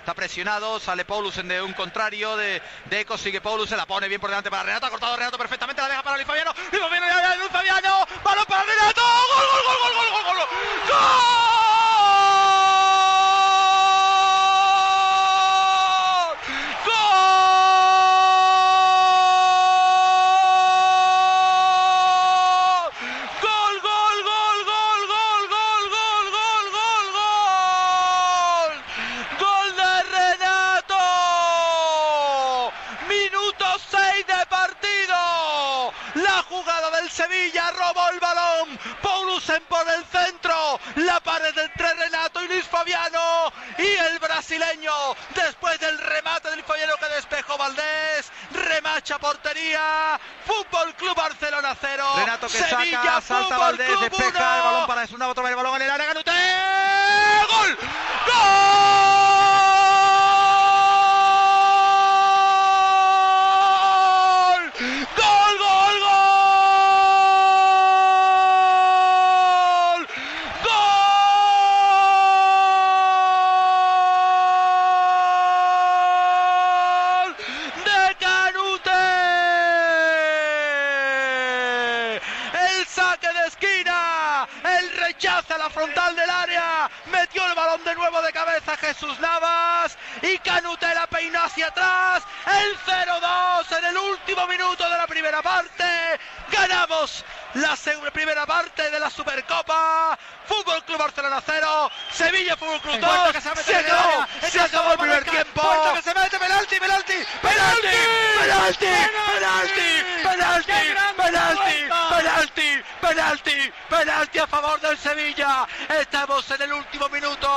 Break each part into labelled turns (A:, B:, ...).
A: está presionado, sale Paulusen de un contrario, de, de Eco, sigue Paulusen, la pone bien por delante para Renato, ha cortado Renato perfectamente, jugada del Sevilla robó el balón. Paulusen por el centro. La pared entre Renato y Luis Fabiano. Y el brasileño, después del remate del Fabiano que despejó Valdés, remacha portería. Fútbol Club Barcelona 0.
B: Renato que
A: Sevilla,
B: saca, salta
A: Fútbol
B: Valdés,
A: Club
B: despeja
A: uno.
B: el balón para Esuna, otra vez el balón en el área,
A: rechaza la frontal del área, metió el balón de nuevo de cabeza Jesús Navas y Canute la peinó hacia atrás, el 0-2 en el último minuto de la primera parte, ganamos la primera parte de la Supercopa, Fútbol Club Barcelona 0, Sevilla Fútbol Club 2,
B: Puerta que se
A: acabó, se acabó el primer tiempo,
B: que se mete, penalti, penalti,
A: penalti, penalti, penalti,
B: ¡Qué
A: penalti, penalti, penalti, penalti, penalti a favor del Sevilla. Estamos en el último minuto.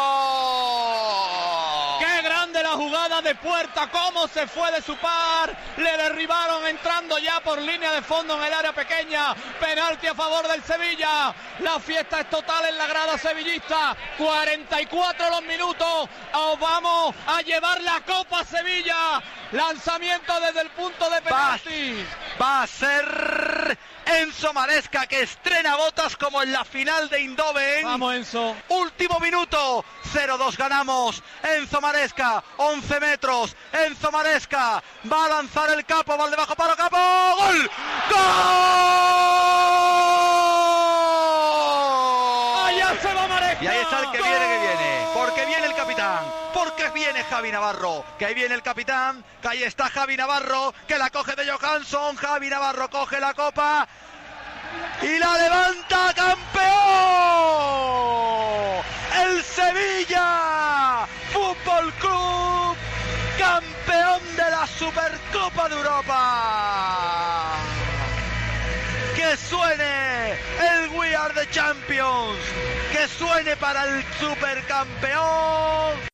C: Qué grande la jugada de puerta, cómo se fue de su par. Le derribaron entrando ya por línea de fondo en el área pequeña. Penalti a favor del Sevilla. La fiesta es total en la grada sevillista. 44 los minutos. Os vamos a llevar la Copa Sevilla. Lanzamiento desde el punto de penalti.
A: va a ser Enzo Maresca que estrena botas como en la final de Indoven.
C: Vamos, Enzo.
A: Último minuto, 0-2 ganamos. Enzo Maresca, 11 metros. Enzo Maresca va a lanzar el capo, va al debajo para capo. ¡Gol! ¡Gol!
C: Allá se va Maresca.
A: Y ahí está el que viene, que viene. Porque viene el capitán. Porque viene Javi Navarro. Que ahí viene el capitán. Que ahí está Javi Navarro. Que la coge de Johansson. Javi Navarro coge la copa. Y la levanta campeón. El Sevilla Fútbol Club. Campeón de la Supercopa de Europa. Que suene el We Are the Champions. Que suene para el supercampeón.